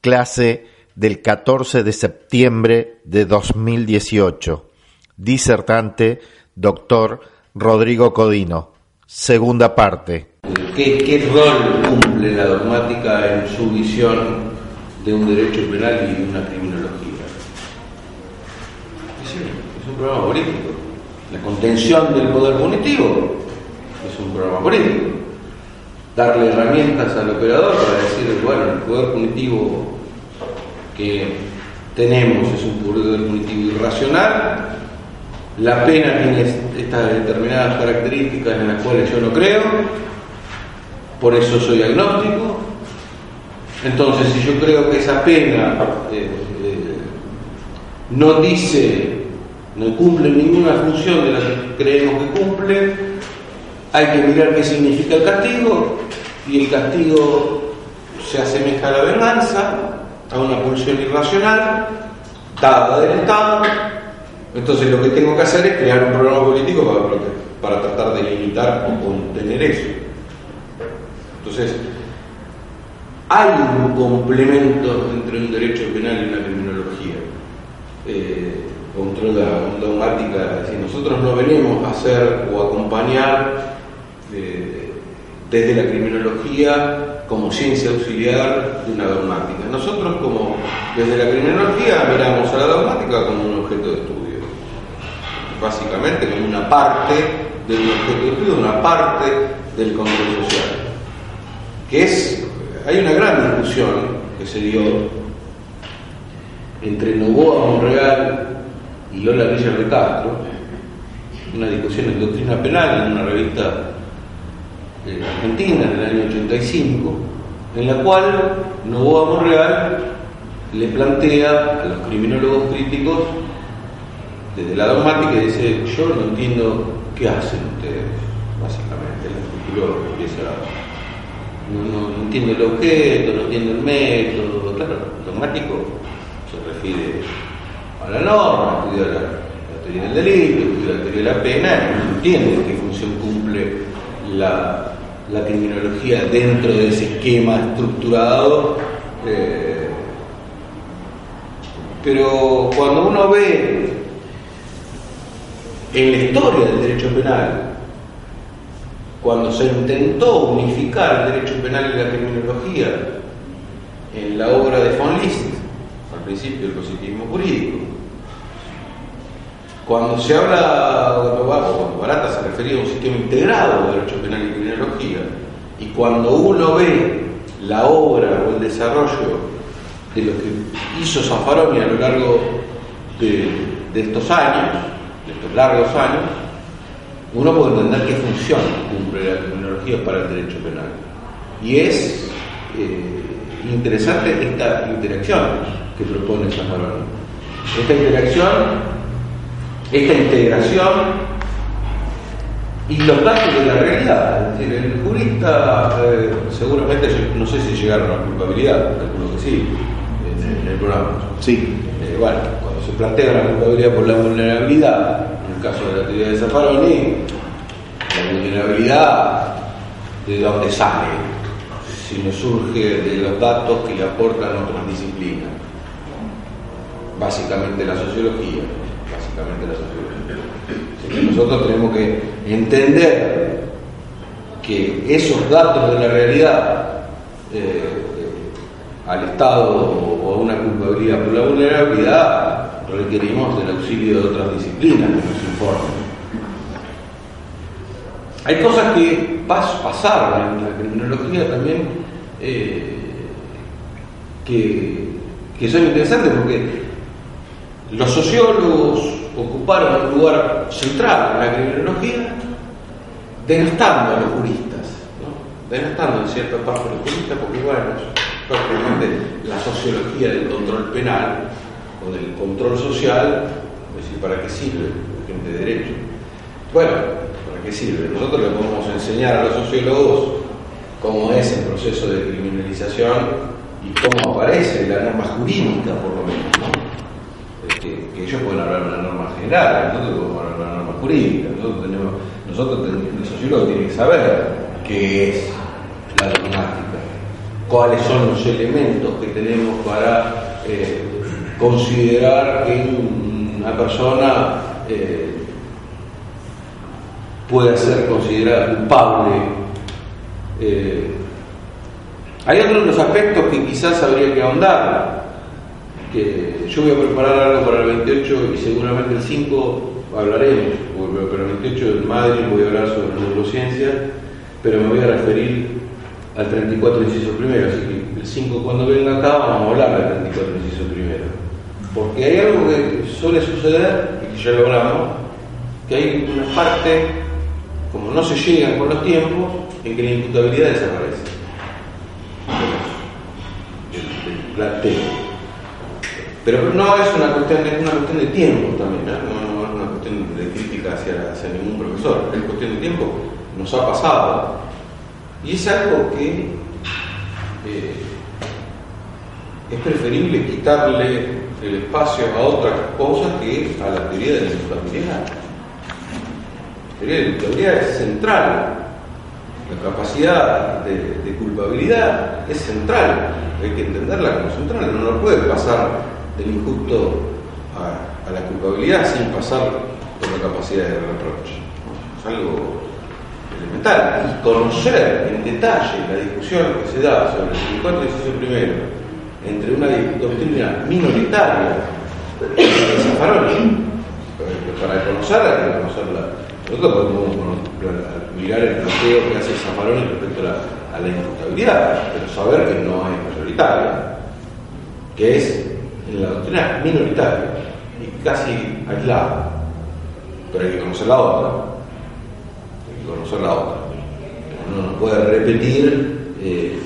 clase del 14 de septiembre de 2018. Disertante, doctor Rodrigo Codino. Segunda parte. ¿Qué, rol cumple la dogmática en su visión de un derecho penal y de una criminología? Es, es un programa político. La contención del poder punitivo es un programa político darle herramientas al operador para decir, bueno, el poder punitivo que tenemos es un poder punitivo irracional, la pena tiene estas determinadas características en las cuales yo no creo, por eso soy agnóstico, entonces si yo creo que esa pena eh, eh, no dice, no cumple ninguna función de la que creemos que cumple, hay que mirar qué significa el castigo y el castigo se asemeja a la venganza, a una pulsión irracional, dada del Estado. Entonces lo que tengo que hacer es crear un programa político para, para tratar de limitar o contener eso. Entonces, hay un complemento entre un derecho penal y una criminología. Eh, contra la dogmática, si nosotros no venimos a hacer o acompañar desde la criminología como ciencia auxiliar de una dogmática. Nosotros como desde la criminología miramos a la dogmática como un objeto de estudio, básicamente como una parte del objeto de estudio, una parte del control social. Que es, hay una gran discusión que se dio entre Novoa Monreal y Lola Villar de una discusión en doctrina penal en una revista Argentina en el año 85, en la cual Novoa Monreal le plantea a los criminólogos críticos desde la dogmática y dice, yo no entiendo qué hacen ustedes, básicamente, el empieza no, no, entiendo el objeto, no entiendo el método, claro, el dogmático se refiere a la norma, estudia la, la teoría del delito, estudia la teoría de la pena, no entiende qué función cumple la, criminología dentro de ese esquema estructurado. Eh, pero cuando uno ve en la historia del derecho penal, cuando se intentó unificar el derecho penal y la criminología en la obra de von List, al principio el positivismo jurídico, cuando se habla, cuando Barata se refería a un sistema integrado de derecho penal y criminología, y cuando uno ve la obra o el desarrollo de lo que hizo Zaffaroni a lo largo de, estos años, de estos largos años, uno puede entender qué función cumple la criminología para el derecho penal. Y es eh, interesante esta interacción que propone Zaffaroni. Esta interacción esta integración y los datos de la realidad. Es decir, el jurista eh, seguramente, no sé si llegaron a la culpabilidad, calculo que sí, en, el programa. Sí. Eh, bueno, cuando se plantea la culpabilidad por la vulnerabilidad, en el caso de la teoría de Zaffaroni, la vulnerabilidad, ¿de dónde sale? Si no surge de los datos que le aportan otras disciplinas, básicamente la sociología la nosotros tenemos que entender que esos datos de la realidad eh, al Estado o a una culpabilidad por la vulnerabilidad requerimos del auxilio de otras disciplinas que nos informen. Hay cosas que pasaron en la criminología también eh, que, que son interesantes porque los sociólogos ocuparon un lugar central en la criminología, denostando a los juristas, ¿no? denostando en cierta parte a los juristas, porque bueno, prácticamente la sociología del control penal o del control social, es decir, ¿para qué sirve la gente de derecho? Bueno, ¿para qué sirve? Nosotros le podemos enseñar a los sociólogos cómo es el proceso de criminalización y cómo aparece la norma jurídica, por lo menos. ¿no? Que, ellos pueden hablar de una norma general, nosotros podemos hablar de una norma jurídica. Nosotros, tenemos, nosotros el sociólogo tiene que saber qué es la dogmática, cuáles son los elementos que tenemos para eh, considerar que una persona eh, pueda ser considerada culpable. Eh, hay otros aspectos que quizás habría que ahondar. Que yo voy a preparar algo para el 28 y seguramente el 5 hablaremos, pero el 28 en Madrid voy a hablar sobre neurociencia, pero me voy a referir al 34 inciso primero, así que el 5 cuando venga acá vamos a hablar del 34 inciso primero. Porque hay algo que suele suceder, y que ya lo hablamos, que hay una parte, como no se llegan con los tiempos, en que la imputabilidad desaparece. Planteo. Pero no es una cuestión, es una cuestión de tiempo también, ¿no? no, es una cuestión de crítica hacia, hacia ningún profesor, es cuestión de tiempo, nos ha pasado. Y es algo que eh, es preferible quitarle el espacio a otras cosas que a la teoría de la imputabilidad. La teoría de la imputabilidad es central. La capacidad de, de, culpabilidad es central. Hay que entenderla como central. No nos puede pasar del injusto a, la culpabilidad sin pasar por la capacidad de reproche. Es algo elemental. Y conocer en detalle la discusión que se da sobre el 54 y primero entre una doctrina minoritaria de Zaffaroni, para conocerla hay que conocerla. Nosotros podemos mirar el planteo que hace Zaffaroni respecto a la, a pero saber que no es mayoritaria, que es en la doctrina minoritaria y casi aislada. Pero hay que conocer la otra. Hay que conocer la otra. Uno no puede repetir eh,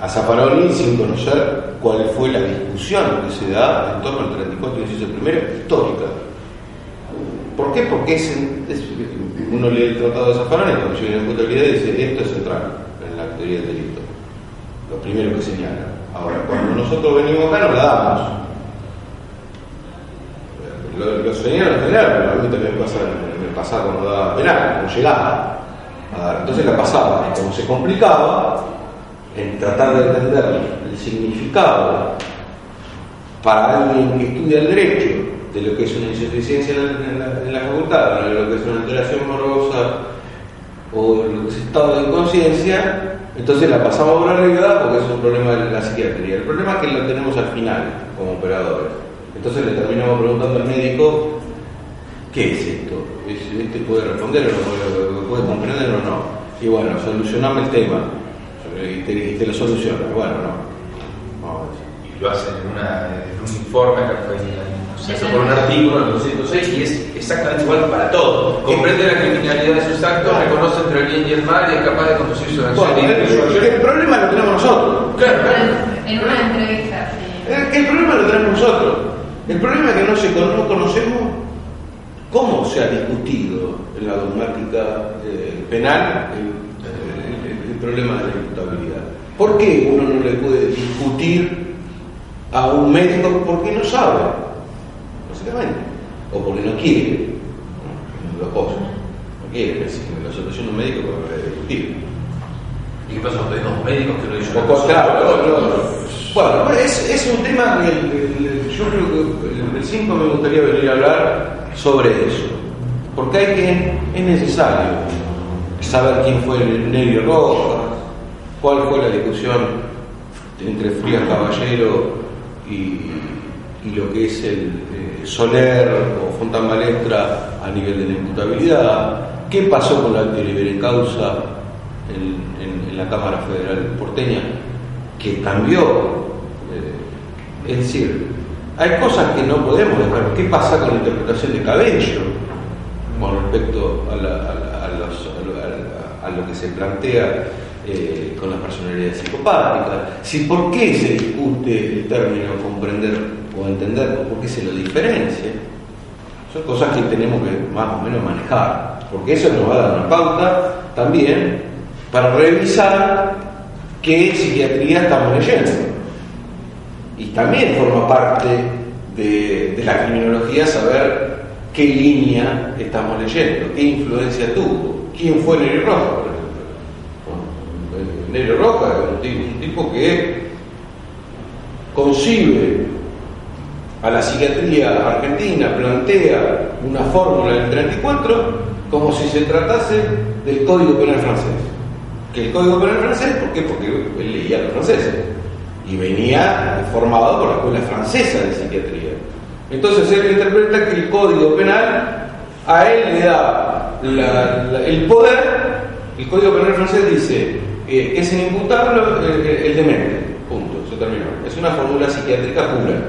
a Zaffaroni sin conocer cuál fue la discusión que se da en torno al 34 y el primero histórica. ¿Por qué? Porque es, es, uno lee el tratado de Zaffaroni cuando llega la imputabilidad y dice esto es central en la teoría del delito. Lo primero que señala. Ahora, cuando nosotros venimos acá nos la damos. Lo, lo señalan en general, pero a mí también me pasa, me pasaba cuando daba penal, como llegaba. Entonces la pasaba, y como se complicaba, en tratar de entender el significado para alguien que estudia el derecho de lo que es una insuficiencia en la, en la facultad, de lo que es una alteración morosa o lo que es estado de inconsciencia, entonces la pasamos por arriba porque es un problema de la psiquiatría. El problema es que lo tenemos al final como operadores. Entonces le terminamos preguntando al médico, ¿qué es esto? ¿Este puede responder o no? ¿Puede comprender o no? Y bueno, solucioname el tema y te, lo soluciona. Bueno, no. Y lo hacen en, una, en un informe se hace por un artículo en el 206 y es exactamente igual para todo. Comprende la criminalidad de sus actos, reconoce entre el bien y el mal y es capaz de conducir su acción. Bueno, el, el, problema lo tenemos nosotros. Claro, claro. En una entrevista, sí. El, el, problema lo tenemos nosotros. El problema es que no, se, no conocemos cómo se ha discutido en la dogmática eh, penal el, el, problema de la imputabilidad. ¿Por qué uno no le puede discutir a un médico porque no sabe? O porque no quiere. ¿no? Los. No quiere. La solución de un médico para discutir. ¿Y qué pasa? Hay dos médicos que lo dicen. Claro, no, no. Bueno, es, es, un tema que el, el, yo creo que el 5 me gustaría venir a hablar sobre eso. Porque hay que, es necesario saber quién fue el Nevio Rojas, cuál fue la discusión entre Frías Caballero y, y, lo que es el Soler o Fontán Balestra a nivel de la imputabilidad, qué pasó con la libre causa en, en, en, la Cámara Federal porteña, que cambió. Eh, es decir, hay cosas que no podemos dejar. ¿Qué pasa con la interpretación de Cabello con respecto a, lo que se plantea eh, con las personalidades psicopáticas, si por qué se discute el término comprender o entender, por qué se lo diferencia. Son cosas que tenemos que más o menos manejar, porque eso nos va a dar una pauta también para revisar qué psiquiatría estamos leyendo. Y también forma parte de, la criminología saber qué línea estamos leyendo, qué influencia tuvo, quién fue Neri Roja, por ejemplo. Neri Roja es un tipo, un tipo que concibe a la psiquiatría argentina, plantea una fórmula del 34 como si se tratase del Código Penal francés. Que el Código Penal francés. Porque él leía los franceses y venía formado por la Escuela Francesa de Psiquiatría. Entonces él interpreta que el Código Penal a él le da el poder, el Código Penal francés dice eh, que es inimputable el, el demente, punto, se terminó. Es una fórmula psiquiátrica pura,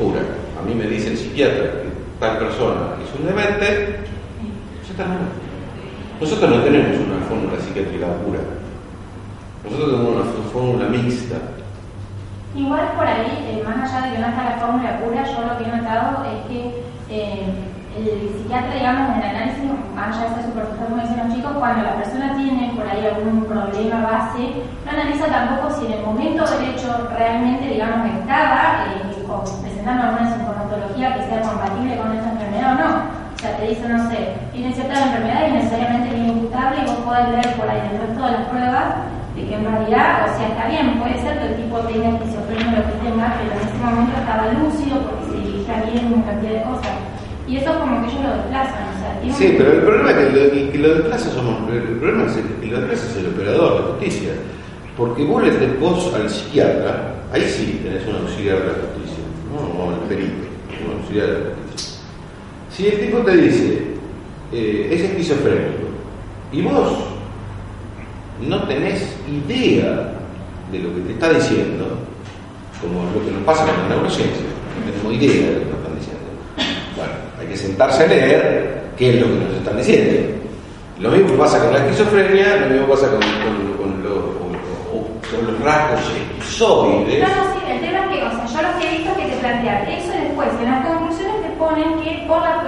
pura. A mí me dice el psiquiatra que tal persona es un demente. Nosotros no tenemos una fórmula psiquiátrica pura. Nosotros tenemos una fórmula mixta. Igual por ahí, eh, más allá de que no está la fórmula pura, yo lo que he notado es que eh, el psiquiatra, digamos, en el análisis, más allá de ser superficial, como dicen los chicos, cuando la persona tiene por ahí algún problema base, no analiza tampoco si en el momento del hecho realmente, digamos, estaba eh, con- presentando alguna sintomatología que sea compatible con esta enfermedad o no. O sea, te dice, no sé, tiene cierta enfermedad y necesariamente es inimputable y vos podés leer por ahí dentro de todas las pruebas de que en realidad, o sea, está bien, puede ser que el tipo tenga esquizofrenia o lo que tenga, pero en ese momento estaba lúcido porque se dirigía bien una cantidad de cosas. Y eso como que ellos lo desplazan, o sea, Sí, pero el problema es que lo, que lo desplaza somos, el problema es el, que lo desplaza es el operador de justicia. Porque vos le vos al psiquiatra, ahí sí tenés un auxiliar de la justicia, no, no el perito, auxiliar de la justicia. Si el tipo te dice, eh, es esquizofrénico, y vos no tenés idea de lo que te está diciendo, como lo que nos pasa con la neurociencia, no tenemos idea de lo que nos están diciendo. Bueno, hay que sentarse a leer qué es lo que nos están diciendo. Lo mismo pasa con la esquizofrenia, lo mismo pasa con- con los rasgos esquizoides. Que, o sea, yo lo que he visto que te plantean eso y después en las conclusiones te ponen que por, la,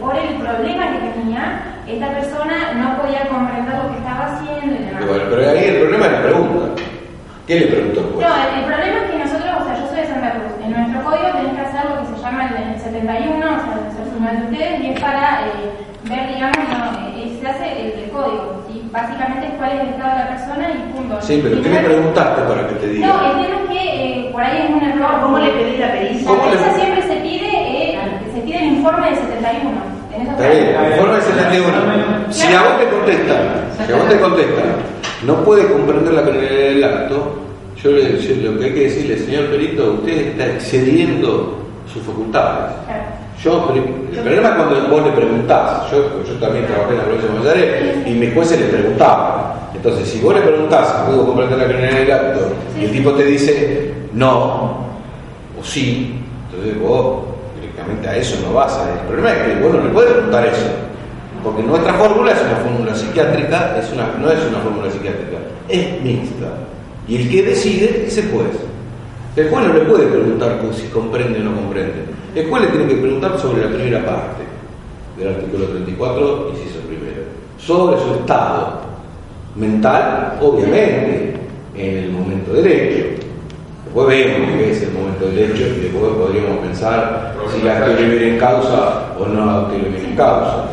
por el problema que tenía, esta persona no podía comprender lo que estaba haciendo y demás. Bueno, pero ahí el problema es la pregunta. ¿Qué le preguntó juez? No, el, el problema es que nosotros, o sea, yo soy de Santa Cruz, en nuestro código tenés que hacer lo que se llama el, el 71, o sea, el ser de ustedes, y es para eh, ver, digamos, no, eh, se hace el, el código. Básicamente es cuál es el estado de la persona y punto. Sí, pero ¿qué es- preguntaste para que te diga? No, el tema es que eh, por ahí es un error. ¿Cómo le pedí la pericia? La ¿Cómo le- pericia siempre se pide, eh, se pide el informe del 71. En eso Está bien, el informe 71. Si a vos te contestan, si a vos te contestan, no puede comprender la penalidad del acto, yo le yo lo que hay que decirle, señor Perito, usted está excediendo sus facultades. Claro. Yo, el problema es cuando vos le preguntás, yo, yo también trabajé en la provincia de Buenos Aires y mis jueces le preguntaban. Entonces, si vos le preguntás, ¿puedo comprender la penalidad del acto? Y el tipo te dice, no, o sí, entonces vos directamente a eso no vas. El problema es que vos no le puedes preguntar eso, porque nuestra fórmula es una fórmula psiquiátrica, es una, no es una fórmula psiquiátrica, es mixta. Y el que decide es el juez. El juez no le puede preguntar si comprende o no comprende. Juez le tiene que preguntar sobre la primera parte del artículo 34, inciso primero, sobre su estado mental, obviamente, en el momento del hecho. Después vemos qué es el momento del hecho y después podríamos pensar si la acto libre en causa o no acto libre en causa.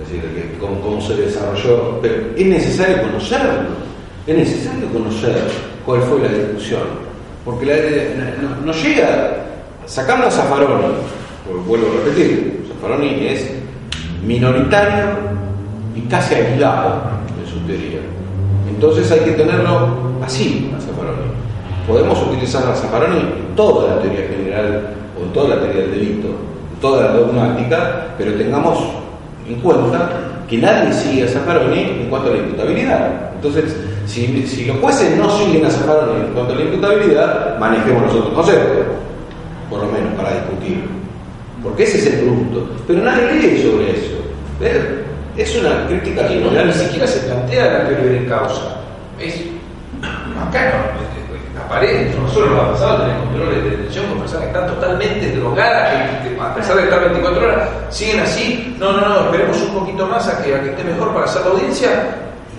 Es decir, que cómo, cómo se desarrolló. Pero es necesario conocerlo, es necesario conocer cuál fue la discusión. Porque la- no, no llega, sacamos a Zaffaroni, porque vuelvo a repetir, Zaffaroni es minoritario y casi aislado en su teoría. Entonces hay que tenerlo así a Zaffaroni. Podemos utilizar a Zaffaroni en toda la teoría general o en toda la teoría del delito, en toda la dogmática, pero tengamos en cuenta que nadie sigue a Zaffaroni en cuanto a la imputabilidad. Entonces, si, si los jueces no siguen a Zaffaroni en cuanto a la imputabilidad, manejemos nosotros lo menos para discutir. Porque ese es el punto. Pero nadie lee sobre eso. ¿Ves? Es una crítica Aquí no, ni siquiera se plantea la teoría de causa. es acá no, aparente, nosotros nos ha pasado tener controles de detención con personas que están totalmente drogadas, que, a pesar de estar 24 horas, siguen así, no, no, no, esperemos un poquito más a que, que esté mejor para hacer la audiencia,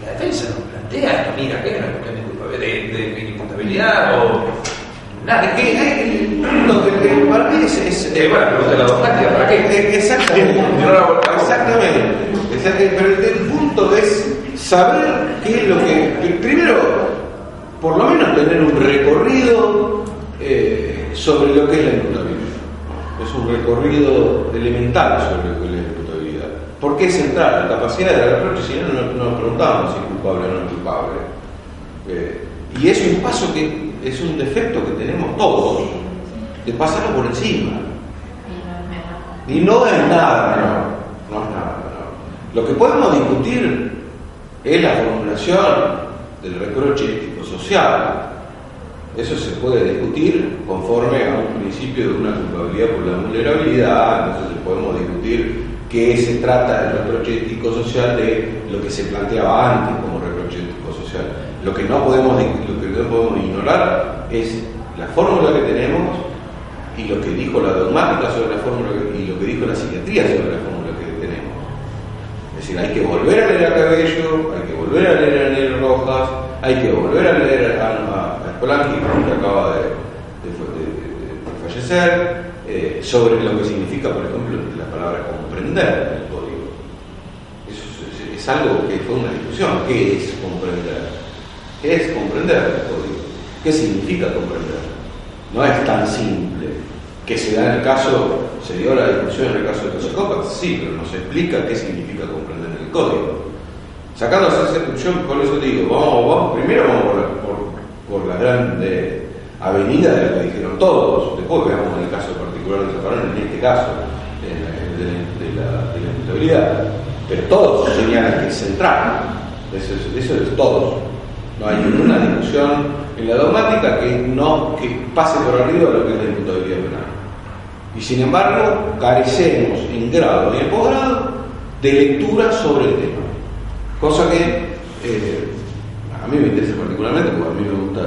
y la defensa nos plantea esto, mira, ¿qué es una cuestión de, de, de inimputabilidad o nada, ¿qué? No, que- que para mí es, es- Eh, bueno, pregunta la dogmática, ¿para qué? Exactamente. La Exactamente. Exactamente. Pero el, el punto es saber qué es lo que. que Primero, por lo menos tener un recorrido eh, sobre lo que es la imputabilidad. Es un recorrido elemental sobre lo que es la imputabilidad. ¿Por qué es central? La capacidad de la reproche, si no, no no nos preguntamos si es culpable o no es culpable. Eh, y es un paso que es un defecto que tenemos todos, de pasarlo por encima. Y no es nada, no, no es nada. no. Lo que podemos discutir es la formulación del reproche ético social. Eso se puede discutir conforme a un principio de una culpabilidad por la vulnerabilidad, entonces podemos discutir qué se trata del reproche ético social de lo que se planteaba antes como. Lo que no podemos, ignorar es la fórmula que tenemos y lo que dijo la dogmática sobre la fórmula y lo que dijo la psiquiatría sobre la fórmula que tenemos. Es decir, hay que volver a leer a Cabello, hay que volver a leer a Nero Rojas, hay que volver a leer a, a, que acaba de, fallecer, eh, sobre lo que significa, por ejemplo, la palabra comprender el código. Eso es, es- es algo que fue una discusión. ¿Qué es comprender? ¿Qué es comprender el código? ¿Qué significa comprender? No es tan simple. Que se da en el caso, se dio la discusión en el caso de los psicópatas, sí, pero nos explica qué significa comprender el código. Sacando esa yo por eso digo, vamos, vamos, primero vamos por la, por, avenida de lo que dijeron todos, después veamos el caso particular de Zaparón, en este caso, de, la, de. Pero todos señalan que es central, eso es, eso es todos. No hay ninguna discusión en la dogmática que no que pase por arriba de lo que es la imputabilidad penal. Y sin embargo, carecemos en grado y en posgrado de lectura sobre el tema. Cosa que eh, a mí me interesa particularmente, porque a mí me gusta,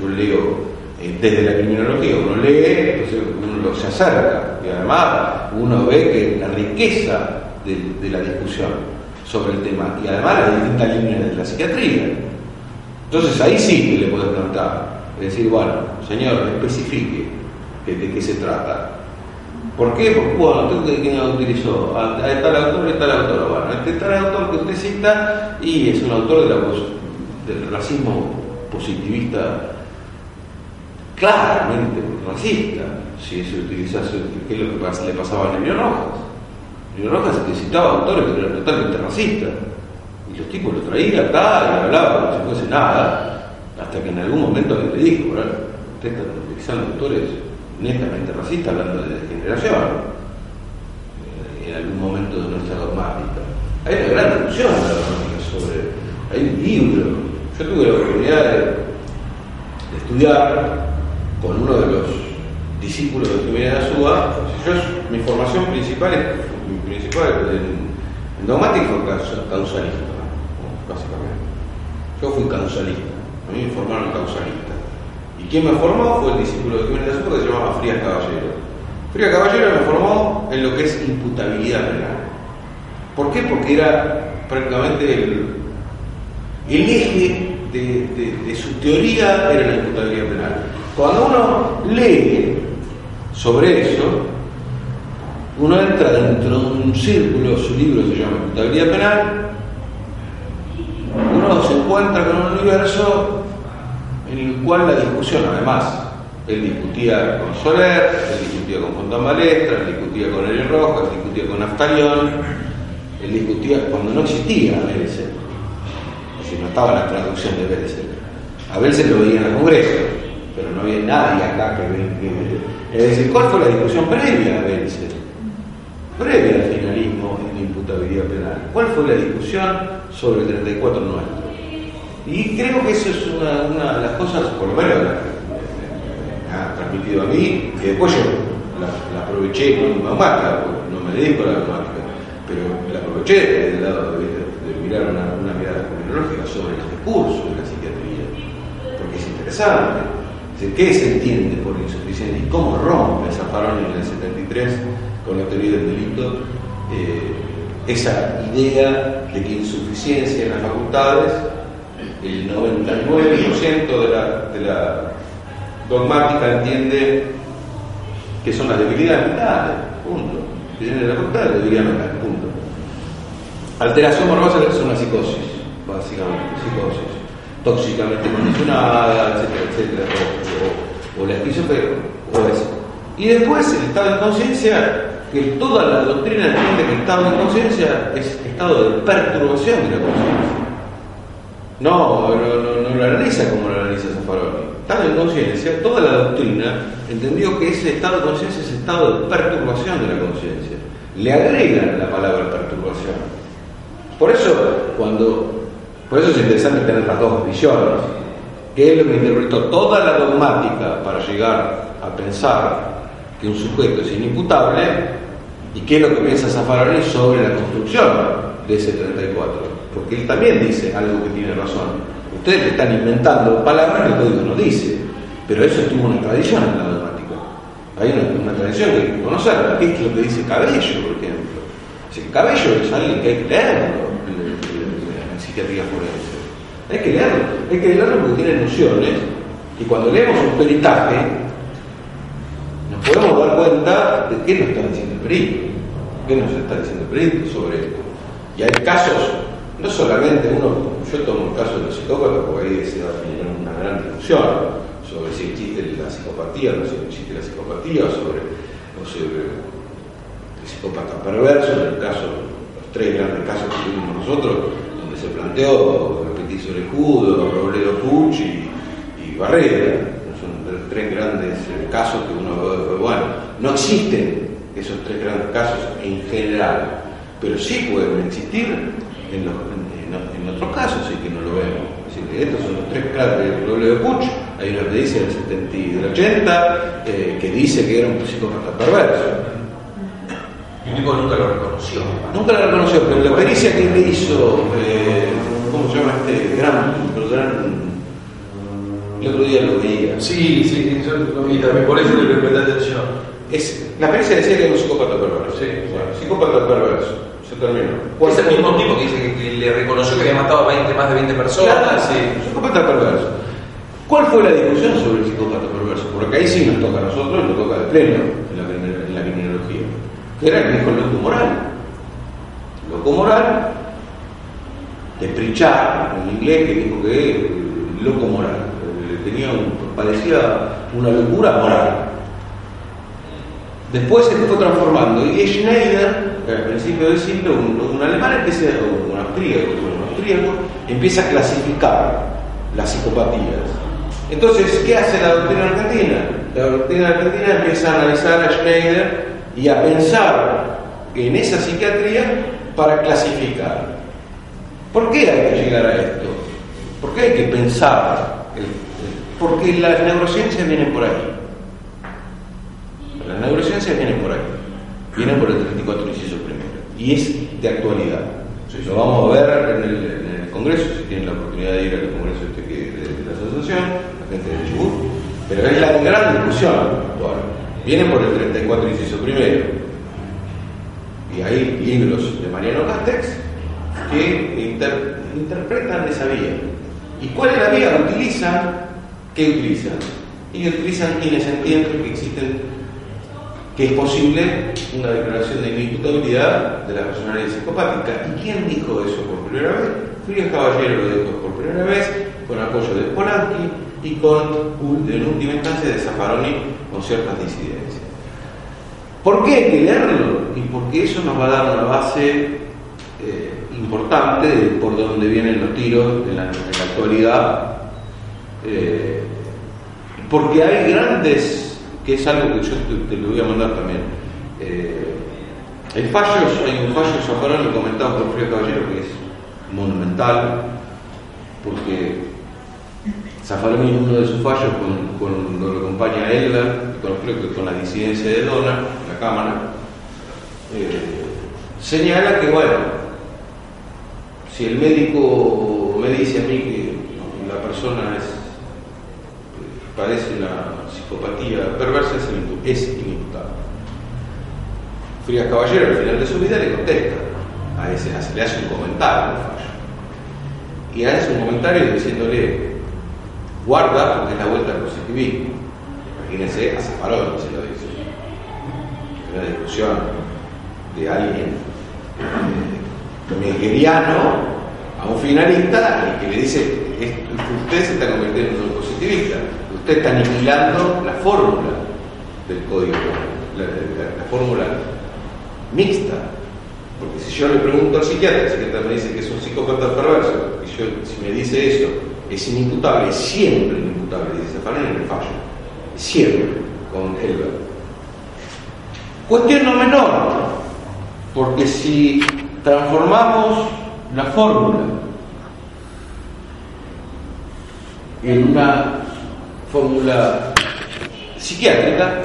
yo leo eh, desde la criminología, uno lee, entonces uno se acerca, y además uno ve que la riqueza de, de la discusión sobre el tema, y además las distintas líneas de la psiquiatría. Entonces ahí sí que le puedes plantar, es decir, bueno, señor, especifique de, qué se trata. ¿Por qué? Porque, bueno, ¿usted quién lo utilizó? A, a tal autor y tal autor. Bueno, este tal autor que usted cita y es un autor del racismo positivista claramente racista. Si se utilizase, ¿qué es lo que le pasaba a Emilio Rojas? Emilio Rojas que citaba autores que eran totalmente racistas. Y los tipos lo traían acá y hablaba como si fuese nada, hasta que en algún momento le dijo, ¿verdad? Usted está utilizando autores netamente racistas hablando de degeneración eh, en algún momento de nuestra dogmática. Hay una gran discusión dogmática sobre. Hay un libro. Yo tuve la oportunidad de, estudiar con uno de los discípulos de Jiménez de Azúa. Mi formación principal, mi principal en, en dogmática fue causa- causalista, ¿no? Básicamente. Yo fui causalista. A mí me formaron causalista. ¿Y quién me formó? Fue el discípulo de Jiménez de Azúa que se llamaba Frías Caballero. Frías Caballero me formó en lo que es imputabilidad penal. ¿Por qué? Porque era prácticamente el, eje de, de- su teoría era la imputabilidad penal. Cuando uno lee sobre eso, uno entra dentro de un círculo, su libro se llama Imputabilidad Penal, encuentra con un universo en el cual la discusión, además, él discutía con Soler, él discutía con Fontán Balestra, él discutía con Ariel Rojas, él discutía con Naftalión, él discutía cuando no existía Belsen, es decir, no estaba la traducción de Belsen. A Belsen lo veía en el Congreso, pero no había nadie acá que ve- que- Es decir, ¿cuál fue la discusión previa a Belsen? Previa al finalismo en la imputabilidad penal. ¿Cuál fue la discusión sobre el 34 nuestro? Y creo que eso es una, una de las cosas, por lo menos, la que ha transmitido a mí, que después yo la, aproveché con porque no me dedico a la dogmática, pero la aproveché desde el lado de, mirar una, una mirada criminológica sobre los discursos de la psiquiatría. interesante. ¿Qué se entiende por insuficiencia y cómo rompe Zaffaroni en el 73 con la teoría del delito eh, esa idea de que insuficiencia en las facultades, el 99% de la, de dogmática entiende que son las debilidades mentales, punto. Que tienen la facultad de debilidad mental, punto. Alteración morbosa es una psicosis, básicamente, psicosis, tóxicamente condicionada, etcétera, etcétera, o, o, la esquizofrenia, o eso. Y después el estado de conciencia, que toda la doctrina entiende que el estado de conciencia es estado de perturbación de la conciencia. No, no, lo analiza como lo analiza Zaffaroni. Estado de conciencia, toda la doctrina entendió que ese estado de conciencia es estado de perturbación de la conciencia. Le agregan la palabra perturbación. Por eso, cuando, por eso es interesante tener las dos visiones, que es lo que interpretó toda la dogmática para llegar a pensar que un sujeto es inimputable y qué es lo que piensa Zaffaroni sobre la construcción de ese 34. Porque él también dice algo que tiene razón. Ustedes están inventando palabras que el código no dice, pero eso tuvo una tradición en la dogmática. Hay una, tradición que hay que conocer. ¿Qué es lo que dice Cabello, por ejemplo? Si Cabello es alguien que hay que leerlo en, psiquiatría forense. Hay que leerlo, hay que leerlo porque tiene nociones que cuando leemos un peritaje nos podemos dar cuenta de qué nos está diciendo el perito, qué nos está diciendo el perito sobre esto. Y hay casos, no solamente uno, yo tomo el caso de los psicópatas porque ahí se va a tener una gran discusión sobre si existe la psicopatía o no si existe la psicopatía, o sobre, o sobre el psicópata perverso, en el caso, los tres grandes casos que tuvimos nosotros, donde se planteó Petiso Lejudo, Robledo Puch y, y Barrera, son tres grandes eh, casos que uno ve, bueno, no existen esos tres grandes casos en general, pero sí pueden existir en, los, en, en otros casos, sí que no lo vemos. Que estos son los tres casos del Robledo Puch, hay una que dice del 70 y del 80 eh, que dice que era un psicópata perverso. El tipo nunca lo reconoció. Nunca lo reconoció, pero la pericia que le hizo, eh, ¿cómo se llama este? Gran, gran. El otro día lo veía. Sí, sí, yo lo vi también, por eso le presté atención. Es, la pericia decía que era un psicópata perverso. Sí. Bueno, psicópata perverso. Es el mismo tipo que dice que, que le reconoció que había matado a 20, más de 20 personas. Claro, sí, psicópata perverso. ¿Cuál fue la discusión sobre el psicópata perverso? Porque ahí sí nos toca a nosotros, nos toca de pleno en la, en la criminología. Que era el que dijo el loco moral. Loco moral de Pritchard, en inglés, que dijo que loco moral. Tenía un, parecía una locura moral. Después se fue transformando. Y Schneider, al principio del siglo, un, alemán empieza, un austríaco, un austríaco, empieza a clasificar las psicopatías. Entonces, ¿qué hace la doctrina argentina? La doctrina argentina empieza a analizar a Schneider y a pensar en esa psiquiatría para clasificar. ¿Por qué hay que llegar a esto? ¿Por qué hay que pensar? Porque las neurociencias vienen por ahí. Las neurociencias vienen por ahí. Vienen por el 34 inciso primero. Y es de actualidad. Lo vamos a ver en el, Congreso, si tienen la oportunidad de ir al Congreso este que, de, la asociación, la gente de Chubut. Pero es la gran discusión actual. Viene por el 34 inciso primero. Y hay libros de Mariano Castex que inter, interpretan esa vía. ¿Y cuál es la vía? Utilizan, ¿qué utilizan? Y utilizan quienes entienden que existen que es posible una declaración de inimputabilidad de la personalidad psicopática. ¿Y quién dijo eso por primera vez? Frías Caballero lo dijo por primera vez, con apoyo de Polanski y con, en última instancia, de Zaffaroni con ciertas disidencias. ¿Por qué hay que leerlo? Y porque eso nos va a dar una base eh, importante de por dónde vienen los tiros en la, en la actualidad. Eh, porque hay grandes que es algo que yo te, lo voy a mandar también. Eh, hay fallos, hay un fallo Zaffaroni comentado por Frío Caballero que es monumental, porque Zaffaroni en uno de sus fallos, con, lo acompaña a con, creo con la disidencia de Donna, en la Cámara, eh, señala que, bueno, si el médico me dice a mí que la persona es padece una psicopatía perversa es inimputable. Frías Caballero al final de su vida le contesta, a ese, le hace un comentario fallo. Y hace un comentario diciéndole, guarda porque es la vuelta al positivismo. Imagínense a Zafarón se lo dice. Una discusión de alguien eh, a un finalista y que le dice, usted se está convirtiendo en un positivista, usted está aniquilando la fórmula del código, la fórmula mixta. Porque si yo le pregunto al psiquiatra, el psiquiatra me dice que es un psicópata perverso, y si me dice eso, es inimputable, es siempre inimputable, dice Farnell en el fallo. Siempre, con Elber. Cuestión no menor, porque si transformamos la fórmula en una fórmula psiquiátrica,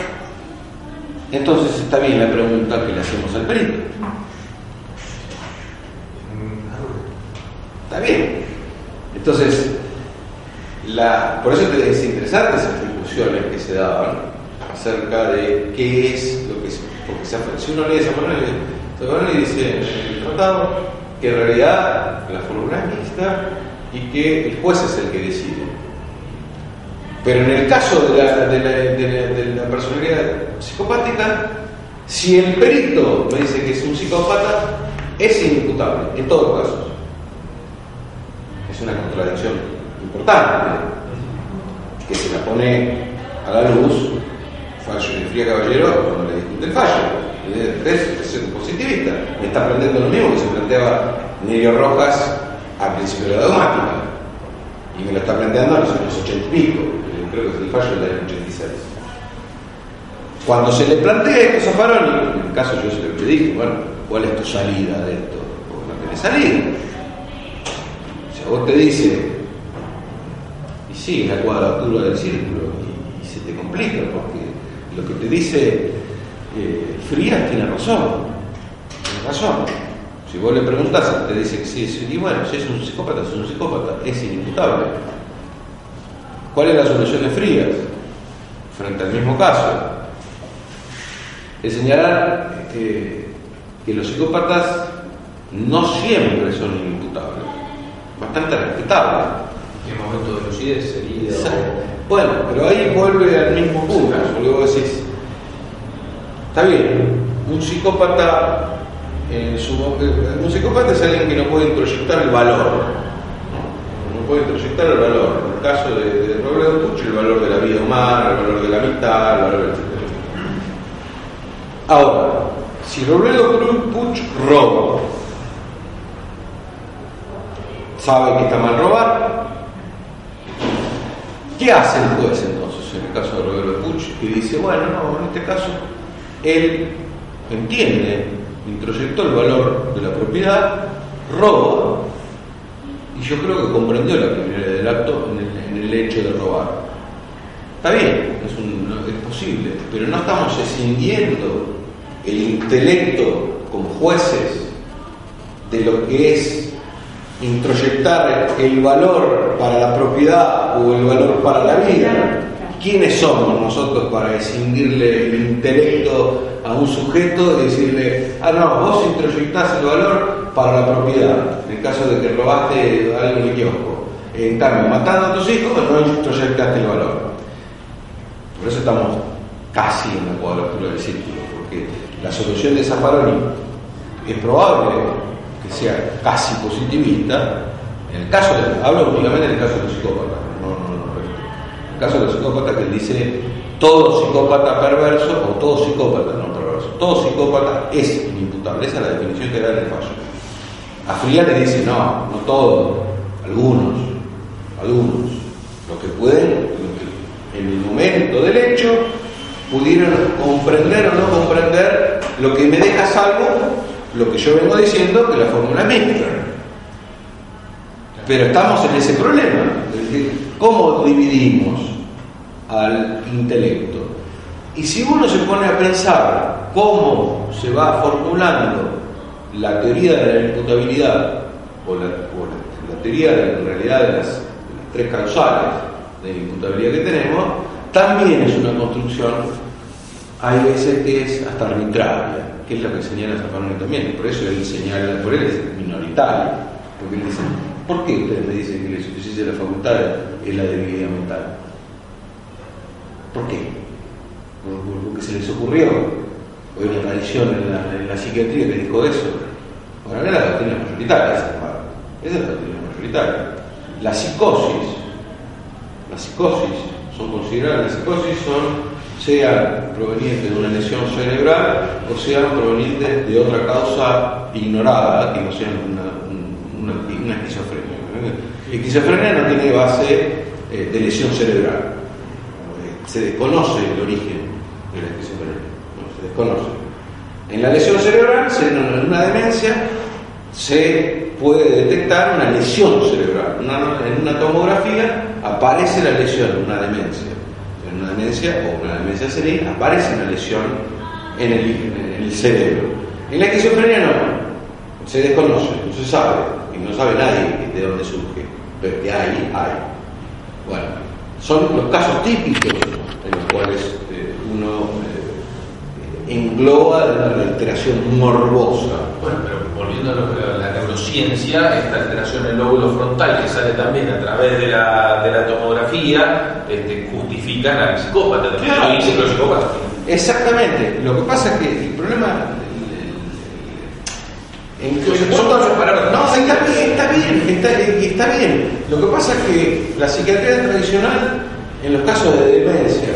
entonces está bien la pregunta que le hacemos al perito. Está bien. Entonces, la, por eso es interesante esas discusiones que se daban acerca de qué es lo que es. Porque si uno lee fórmula y dice en el tratado que en realidad la fórmula es mixta y que el juez es el que decide. Pero en el caso de la, personalidad psicopática, si el perito me dice que es un psicópata, es inimputable, en todos casos. Es una contradicción importante que se la pone a la luz Fallo de Fría Caballero cuando le discute el fallo. Es, es positivista. Me está aprendiendo lo mismo que se planteaba Nerio Rojas al principio de la dogmática. Y me lo está planteando en los años ochenta y pico creo que es el fallo del año 86. Cuando se le plantea esto a en el caso yo se le dije, bueno, ¿cuál es tu salida de esto? Porque no tenés salida. Si a vos te dice, y sí, la cuadratura del círculo, y, se te complica, porque lo que te dice eh, Frías tiene razón, tiene razón. Si vos le preguntás, te dice que sí, y bueno, si es un psicópata, es un psicópata, es inimputable. ¿Cuál es la solución de Frías? Frente al mismo caso. Es señalar eh, que los psicópatas no siempre son inimputables. Bastante respetable. ¿Qué momento de lucidez sería? Bueno, pero ahí vuelve al mismo punto, porque vos decís, está bien, un psicópata, en su, eh, un psicópata es alguien que no puede introyectar el valor puede proyectar el valor. En el caso de, de Robledo Puch, el valor de la vida humana, el valor de la amistad, el valor del Ahora, si Robledo Puch roba, sabe que está mal robar, ¿qué hace el juez entonces en el caso de Robledo Puch? Y dice, bueno, no, en este caso él entiende, introyectó el valor de la propiedad, roba, y yo creo que comprendió la criminalidad del acto en el, hecho de robar. Está bien, es, es posible, pero no estamos escindiendo el intelecto como jueces de lo que es introyectar el valor para la propiedad o el valor para la vida. ¿Quiénes somos nosotros para escindirle el intelecto a un sujeto y decirle, ah, no, vos introyectás el valor para la propiedad, en el caso de que robaste algo en el kiosco? En matando a tus hijos, no introyectaste el valor. Por eso estamos casi en la cuadratura del círculo, porque la solución de Zaffaroni es probable que sea casi positivista. En el caso hablo únicamente en el caso de los psicópatas, no, no, no, caso de los psicópatas que dice todo psicópata perverso o todo psicópata no perverso. Todo psicópata es inimputable, esa es la definición que da el fallo. A Fría le dice, no, no todo, algunos, algunos, lo que pueden, en el momento del hecho, pudieron comprender o no comprender lo que me deja salvo lo que yo vengo diciendo que la fórmula es. Pero estamos en ese problema, es decir, ¿cómo dividimos al intelecto? Y si uno se pone a pensar cómo se va formulando la teoría de la imputabilidad o la, teoría de la realidad de las, tres causales de imputabilidad que tenemos, también es una construcción, hay veces que es hasta arbitraria, que es lo que señala Zafanoni también, por eso él señala, por él es minoritario, porque él dice, ¿por qué ustedes me dicen que la insuficiencia de la facultad es la debilidad mental? ¿Por qué? Porque se les ocurrió, o hay una tradición en la, en la psiquiatría que dijo eso. Ahora, es la doctrina mayoritaria, esa es la doctrina mayoritaria. La psicosis, la psicosis, son consideradas, las psicosis son sean provenientes de una lesión cerebral o sean provenientes de otra causa ignorada, que no sea una. La esquizofrenia no tiene base eh, de lesión cerebral. Se desconoce el origen de la esquizofrenia. se desconoce. En la lesión cerebral, en una demencia, se puede detectar una lesión cerebral. en una tomografía aparece la lesión, una demencia. En una demencia o una demencia senil aparece una lesión en el, cerebro. En la esquizofrenia no, se desconoce, no se sabe, y no sabe nadie de dónde surge, pero que hay, hay. Bueno, son los casos típicos en los cuales eh, uno eh, engloba una alteración morbosa. Bueno, pero volviendo a la neurociencia, esta alteración en el lóbulo frontal que sale también a través de la, de la tomografía, este, justifica la psicópata, claro. dice que los psicópatas. Exactamente. Lo que pasa es que el problema No, está bien, está bien, está, está bien. Lo que pasa es que la psiquiatría tradicional, en los casos de demencia,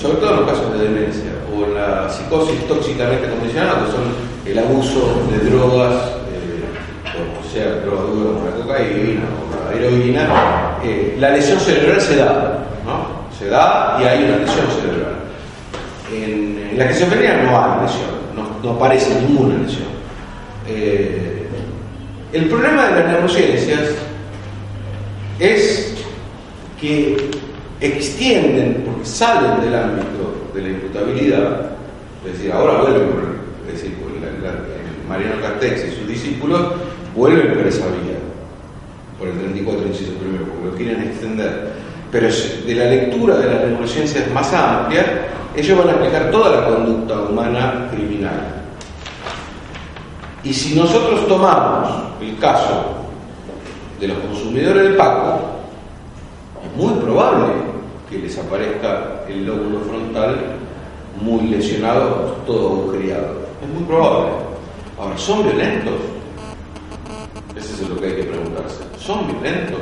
sobre todo en los casos de demencia, o la psicosis tóxicamente condicionada, que son el abuso de drogas, eh, sea, drogas duras como la cocaína o la heroína, eh, la lesión cerebral se da, ¿no? Se da y hay una lesión cerebral. En, en la esquizofrenia no hay lesión, no, no aparece ninguna lesión. Eh, el problema de las neurociencias es que extienden, porque salen del ámbito de la imputabilidad, es decir, ahora vuelven es decir, Mariano Cartex y sus discípulos vuelven por esa vía, por el 34 inciso primero, porque lo quieren extender. Pero de la lectura de las neurociencias más amplias, ellos van a explicar toda la conducta humana criminal y si nosotros tomamos el caso de los consumidores de Paco, es muy probable que les aparezca el lóbulo frontal muy lesionado, todo agujereado. Es muy probable. Ahora, ¿son violentos? Ese es lo que hay que preguntarse. ¿Son violentos?